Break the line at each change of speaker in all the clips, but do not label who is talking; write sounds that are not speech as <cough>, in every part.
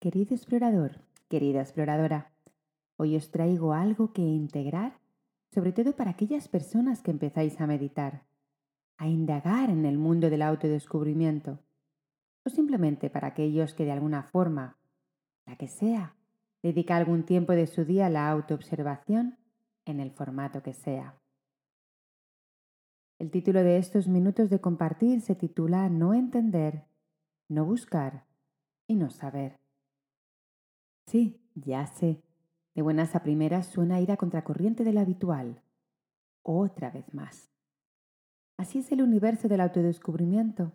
Querido explorador, querida exploradora, hoy os traigo algo que integrar, sobre todo para aquellas personas que empezáis a meditar, a indagar en el mundo del autodescubrimiento, o simplemente para aquellos que de alguna forma, la que sea, dedica algún tiempo de su día a la autoobservación en el formato que sea. El título de estos minutos de compartir se titula No entender, no buscar y no saber. Sí, ya sé. De buenas a primeras suena ir a contracorriente de lo habitual. Otra vez más. Así es el universo del autodescubrimiento.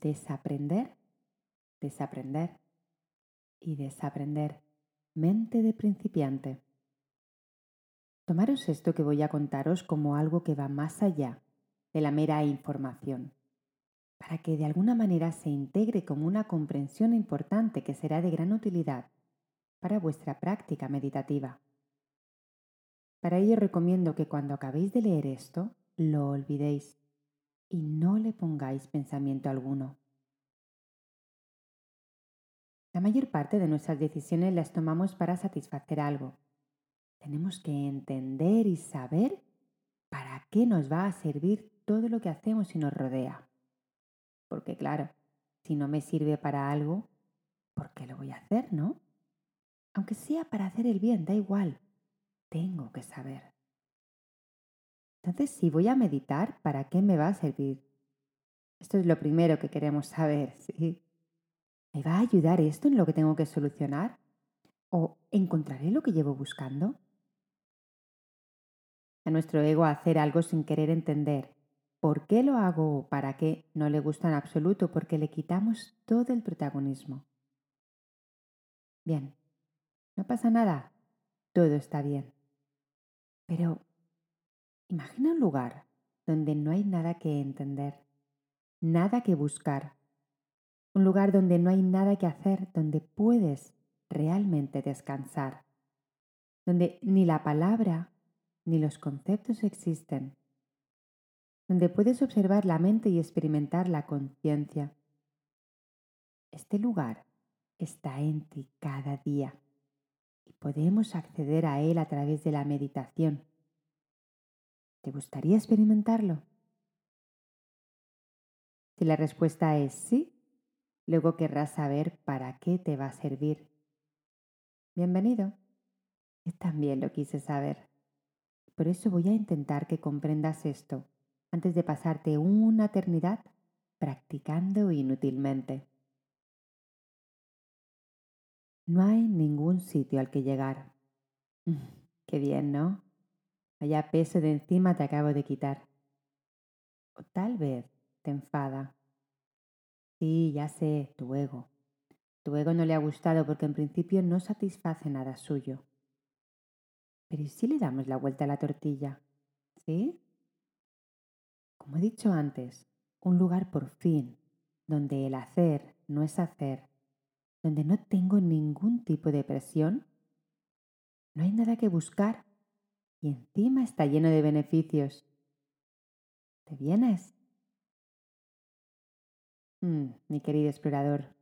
Desaprender, desaprender y desaprender. Mente de principiante. Tomaros esto que voy a contaros como algo que va más allá de la mera información, para que de alguna manera se integre como una comprensión importante que será de gran utilidad para vuestra práctica meditativa. Para ello recomiendo que cuando acabéis de leer esto, lo olvidéis y no le pongáis pensamiento alguno. La mayor parte de nuestras decisiones las tomamos para satisfacer algo. Tenemos que entender y saber para qué nos va a servir todo lo que hacemos y nos rodea. Porque claro, si no me sirve para algo, ¿por qué lo voy a hacer, no? Aunque sea para hacer el bien, da igual. Tengo que saber. Entonces, si voy a meditar, ¿para qué me va a servir? Esto es lo primero que queremos saber, <laughs> ¿sí? ¿Me va a ayudar esto en lo que tengo que solucionar? ¿O encontraré lo que llevo buscando? A nuestro ego hacer algo sin querer entender por qué lo hago o para qué no le gusta en absoluto porque le quitamos todo el protagonismo. Bien, no pasa nada, todo está bien. Pero imagina un lugar donde no hay nada que entender, nada que buscar, un lugar donde no hay nada que hacer, donde puedes realmente descansar, donde ni la palabra ni los conceptos existen, donde puedes observar la mente y experimentar la conciencia. Este lugar está en ti cada día podemos acceder a él a través de la meditación. ¿Te gustaría experimentarlo? Si la respuesta es sí, luego querrás saber para qué te va a servir. Bienvenido. Yo también lo quise saber. Por eso voy a intentar que comprendas esto antes de pasarte una eternidad practicando inútilmente. No hay ningún sitio al que llegar. <laughs> Qué bien, ¿no? Vaya peso de encima te acabo de quitar. O tal vez te enfada. Sí, ya sé, tu ego. Tu ego no le ha gustado porque en principio no satisface nada suyo. Pero ¿y si le damos la vuelta a la tortilla? ¿Sí? Como he dicho antes, un lugar por fin donde el hacer no es hacer donde no tengo ningún tipo de presión, no hay nada que buscar y encima está lleno de beneficios. ¿Te vienes? Mm, mi querido explorador,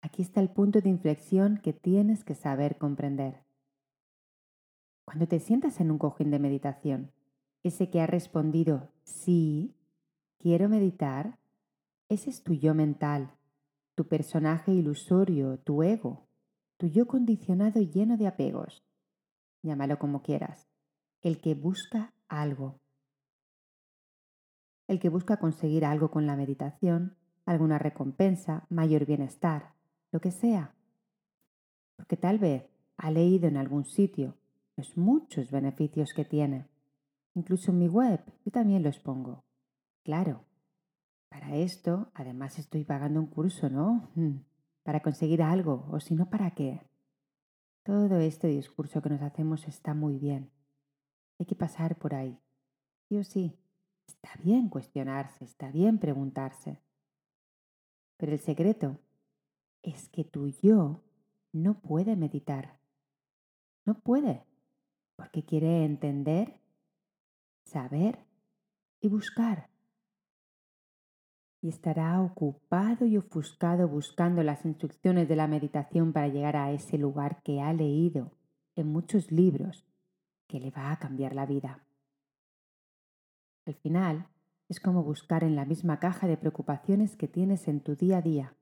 aquí está el punto de inflexión que tienes que saber comprender. Cuando te sientas en un cojín de meditación, ese que ha respondido sí, quiero meditar, ese es tu yo mental, tu personaje ilusorio, tu ego, tu yo condicionado y lleno de apegos. Llámalo como quieras. El que busca algo. El que busca conseguir algo con la meditación, alguna recompensa, mayor bienestar, lo que sea. Porque tal vez ha leído en algún sitio los muchos beneficios que tiene. Incluso en mi web yo también los pongo. Claro, para esto, además estoy pagando un curso, ¿no? Mm, para conseguir algo, o si no, ¿para qué? Todo este discurso que nos hacemos está muy bien. Hay que pasar por ahí. Sí o sí, está bien cuestionarse, está bien preguntarse. Pero el secreto es que tu yo no puede meditar. No puede, porque quiere entender, saber y buscar. Y estará ocupado y ofuscado buscando las instrucciones de la meditación para llegar a ese lugar que ha leído en muchos libros que le va a cambiar la vida. Al final, es como buscar en la misma caja de preocupaciones que tienes en tu día a día.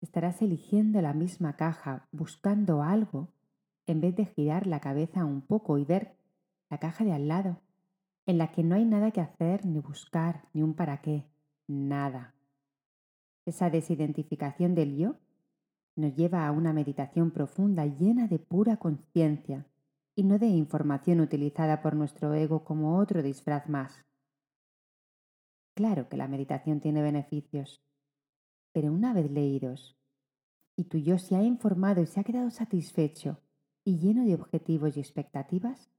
Estarás eligiendo la misma caja, buscando algo, en vez de girar la cabeza un poco y ver la caja de al lado, en la que no hay nada que hacer, ni buscar, ni un para qué, nada. Esa desidentificación del yo nos lleva a una meditación profunda llena de pura conciencia y no de información utilizada por nuestro ego como otro disfraz más. Claro que la meditación tiene beneficios, pero una vez leídos y tu yo se ha informado y se ha quedado satisfecho y lleno de objetivos y expectativas,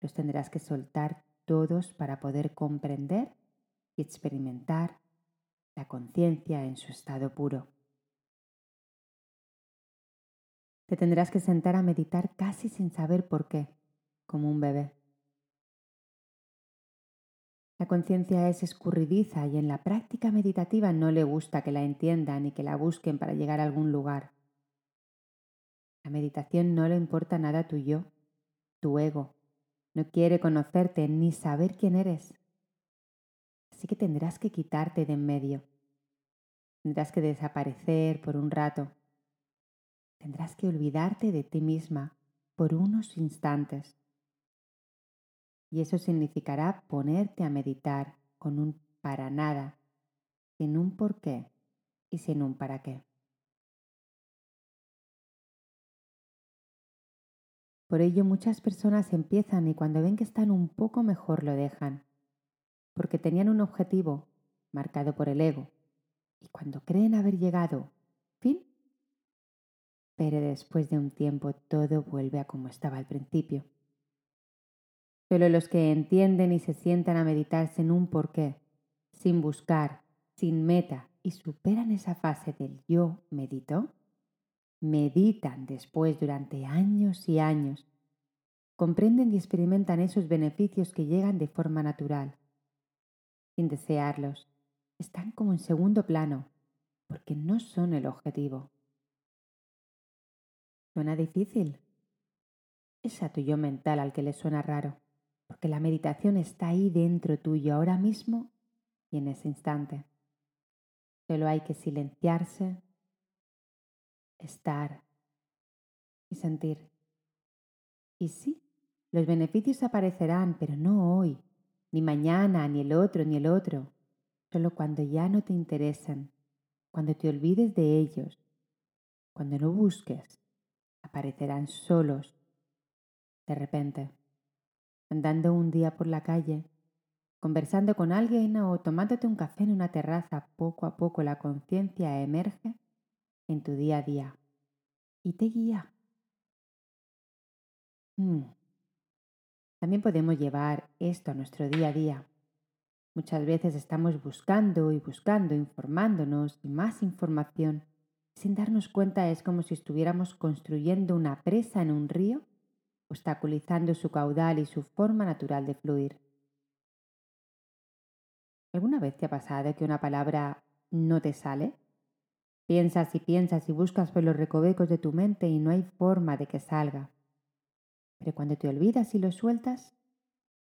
los tendrás que soltar todos para poder comprender y experimentar la conciencia en su estado puro. Te tendrás que sentar a meditar casi sin saber por qué, como un bebé. La conciencia es escurridiza y en la práctica meditativa no le gusta que la entiendan y que la busquen para llegar a algún lugar. La meditación no le importa nada tu yo, tu ego. No quiere conocerte ni saber quién eres. Así que tendrás que quitarte de en medio. Tendrás que desaparecer por un rato. Tendrás que olvidarte de ti misma por unos instantes y eso significará ponerte a meditar con un para nada, sin un por qué y sin un para qué. Por ello muchas personas empiezan y cuando ven que están un poco mejor lo dejan, porque tenían un objetivo marcado por el ego, y cuando creen haber llegado, fin. Pero después de un tiempo todo vuelve a como estaba al principio. Solo los que entienden y se sientan a meditarse en un porqué, sin buscar, sin meta, y superan esa fase del yo medito, meditan después durante años y años, comprenden y experimentan esos beneficios que llegan de forma natural, sin desearlos, están como en segundo plano, porque no son el objetivo. ¿Suena difícil? Es a tu yo mental al que le suena raro porque la meditación está ahí dentro tuyo ahora mismo y en ese instante. Solo hay que silenciarse, estar y sentir. Y sí, los beneficios aparecerán, pero no hoy, ni mañana, ni el otro, ni el otro. Solo cuando ya no te interesen, cuando te olvides de ellos, cuando no busques, aparecerán solos de repente andando un día por la calle, conversando con alguien o tomándote un café en una terraza, poco a poco la conciencia emerge en tu día a día y te guía. Hmm. También podemos llevar esto a nuestro día a día. Muchas veces estamos buscando y buscando, informándonos y más información. Sin darnos cuenta es como si estuviéramos construyendo una presa en un río obstaculizando su caudal y su forma natural de fluir. ¿Alguna vez te ha pasado que una palabra no te sale? Piensas y piensas y buscas por los recovecos de tu mente y no hay forma de que salga. Pero cuando te olvidas y lo sueltas,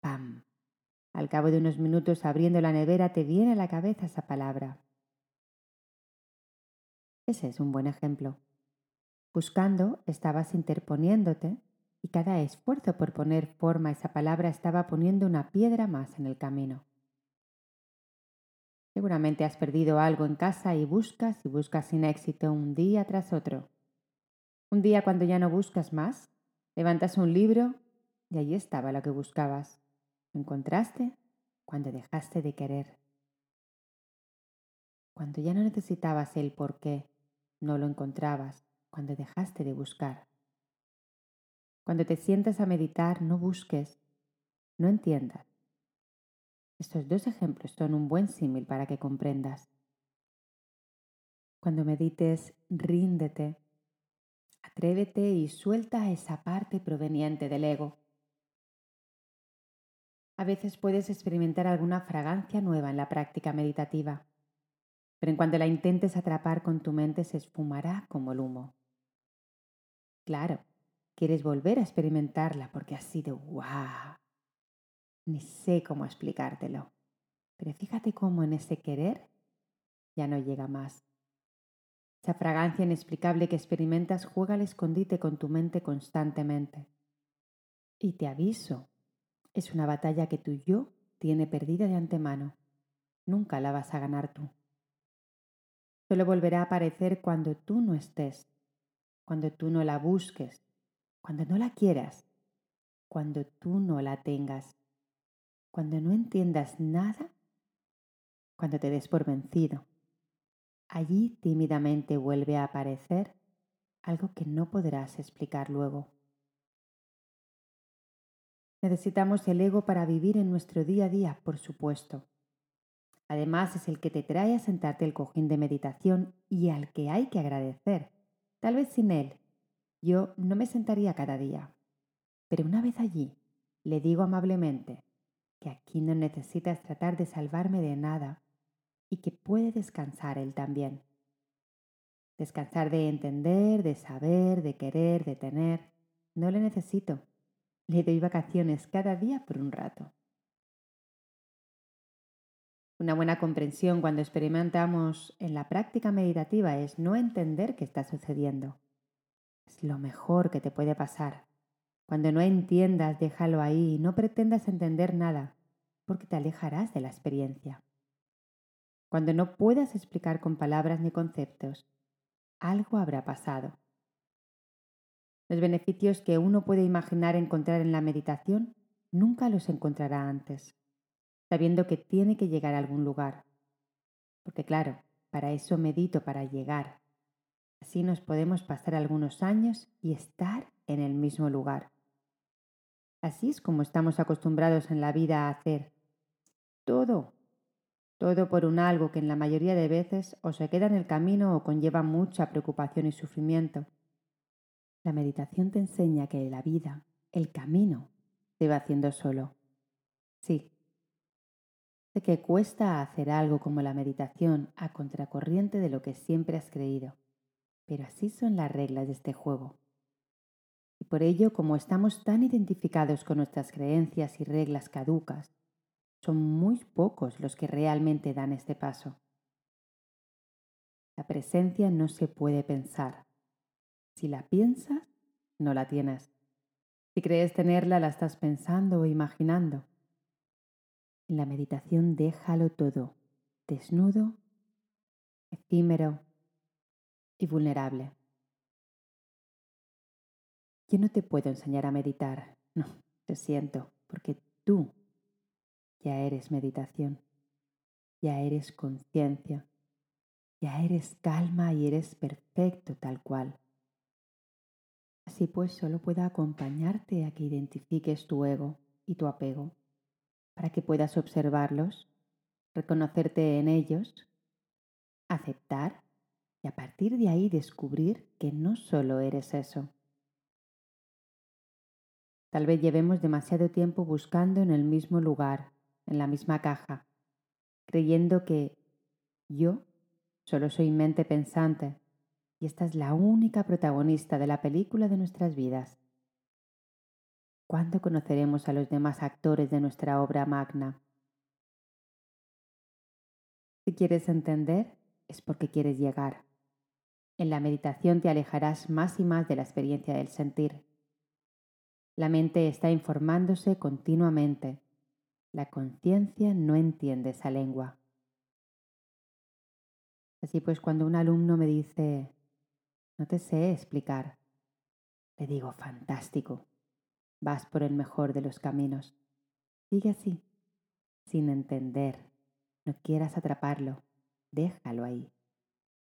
¡pam! Al cabo de unos minutos abriendo la nevera te viene a la cabeza esa palabra. Ese es un buen ejemplo. Buscando, estabas interponiéndote y cada esfuerzo por poner forma a esa palabra estaba poniendo una piedra más en el camino. Seguramente has perdido algo en casa y buscas y buscas sin éxito un día tras otro. Un día cuando ya no buscas más, levantas un libro y allí estaba lo que buscabas. Lo encontraste cuando dejaste de querer. Cuando ya no necesitabas el por qué, no lo encontrabas, cuando dejaste de buscar. Cuando te sientas a meditar, no busques, no entiendas. Estos dos ejemplos son un buen símil para que comprendas. Cuando medites, ríndete, atrévete y suelta esa parte proveniente del ego. A veces puedes experimentar alguna fragancia nueva en la práctica meditativa. pero en cuanto la intentes atrapar con tu mente se esfumará como el humo. Claro, quieres volver a experimentarla porque ha sido guau. Ni sé cómo explicártelo, pero fíjate cómo en ese querer ya no llega más. Esa fragancia inexplicable que experimentas juega al escondite con tu mente constantemente. Y te aviso, es una batalla que tu yo tiene perdida de antemano. Nunca la vas a ganar tú. Solo volverá a aparecer cuando tú no estés, cuando tú no la busques, cuando no la quieras, cuando tú no la tengas, cuando no entiendas nada, cuando te des por vencido. Allí tímidamente vuelve a aparecer algo que no podrás explicar luego. Necesitamos el ego para vivir en nuestro día a día, por supuesto. Además es el que te trae a sentarte el cojín de meditación y al que hay que agradecer. Tal vez sin él, yo no me sentaría cada día. Pero una vez allí, le digo amablemente que aquí no necesitas tratar de salvarme de nada y que puede descansar él también. Descansar de entender, de saber, de querer, de tener. No le necesito. Le doy vacaciones cada día por un rato. Una buena comprensión cuando experimentamos en la práctica meditativa es no entender qué está sucediendo. Es lo mejor que te puede pasar. Cuando no entiendas, déjalo ahí y no pretendas entender nada, porque te alejarás de la experiencia. Cuando no puedas explicar con palabras ni conceptos, algo habrá pasado. Los beneficios que uno puede imaginar encontrar en la meditación nunca los encontrará antes, sabiendo que tiene que llegar a algún lugar. Porque claro, para eso medito, para llegar. Así nos podemos pasar algunos años y estar en el mismo lugar. Así es como estamos acostumbrados en la vida a hacer. Todo, todo por un algo que en la mayoría de veces o se queda en el camino o conlleva mucha preocupación y sufrimiento. La meditación te enseña que la vida, el camino, se va haciendo solo. Sí. Sé que cuesta hacer algo como la meditación a contracorriente de lo que siempre has creído, pero así son las reglas de este juego. Y por ello, como estamos tan identificados con nuestras creencias y reglas caducas, son muy pocos los que realmente dan este paso. La presencia no se puede pensar, si la piensas, no la tienes. Si crees tenerla, la estás pensando o imaginando. En la meditación déjalo todo, desnudo, efímero y vulnerable. Yo no te puedo enseñar a meditar, no, te siento, porque tú ya eres meditación, ya eres conciencia, ya eres calma y eres perfecto tal cual. Así pues, solo puedo acompañarte a que identifiques tu ego y tu apego, para que puedas observarlos, reconocerte en ellos, aceptar y a partir de ahí descubrir que no solo eres eso. Tal vez llevemos demasiado tiempo buscando en el mismo lugar, en la misma caja, creyendo que yo solo soy mente pensante y esta es la única protagonista de la película de nuestras vidas. ¿Cuándo conoceremos a los demás actores de nuestra obra magna? Si quieres entender, es porque quieres llegar. En la meditación te alejarás más y más de la experiencia del sentir. La mente está informándose continuamente. La conciencia no entiende esa lengua. Así pues, cuando un alumno me dice, no te sé explicar. Te digo, fantástico. Vas por el mejor de los caminos. Sigue así, sin entender. No quieras atraparlo. Déjalo ahí.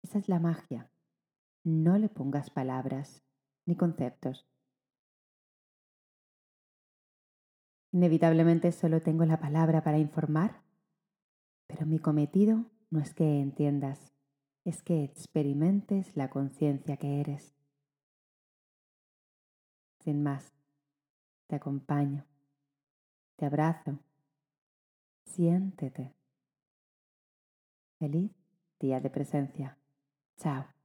Esa es la magia. No le pongas palabras ni conceptos. Inevitablemente solo tengo la palabra para informar, pero mi cometido no es que entiendas, es que experimentes la conciencia que eres. Sin más, te acompaño, te abrazo, siéntete. Feliz día de presencia. Chao.